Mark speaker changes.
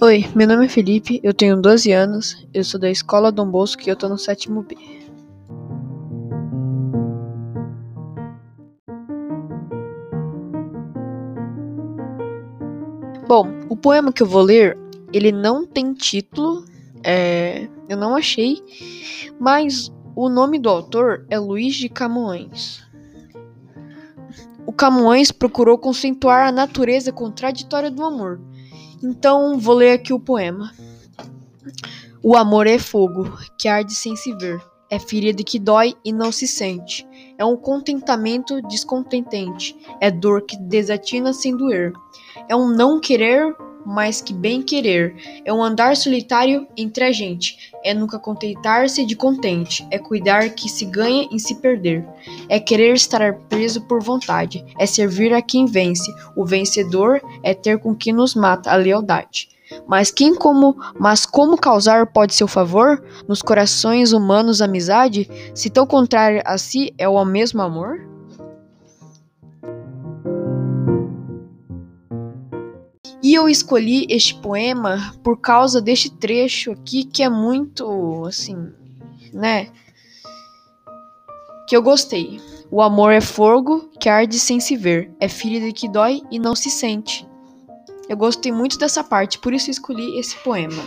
Speaker 1: Oi, meu nome é Felipe, eu tenho 12 anos, eu sou da escola Dom Bosco e eu tô no sétimo B. Bom, o poema que eu vou ler, ele não tem título, é, eu não achei, mas o nome do autor é Luiz de Camões. O Camões procurou conceituar a natureza contraditória do amor então vou ler aqui o poema. O amor é fogo que arde sem se ver, é ferida que dói e não se sente, é um contentamento descontentente, é dor que desatina sem doer, é um não querer mais que bem querer, é um andar solitário entre a gente, é nunca contentar-se de contente, é cuidar que se ganha em se perder, é querer estar preso por vontade, é servir a quem vence, o vencedor é ter com que nos mata a lealdade. Mas quem como, mas como causar pode seu favor? Nos corações humanos amizade, se tão contrário a si é o mesmo amor? E eu escolhi este poema por causa deste trecho aqui que é muito assim, né? Que eu gostei. O amor é fogo que arde sem se ver, é ferida que dói e não se sente. Eu gostei muito dessa parte, por isso escolhi esse poema.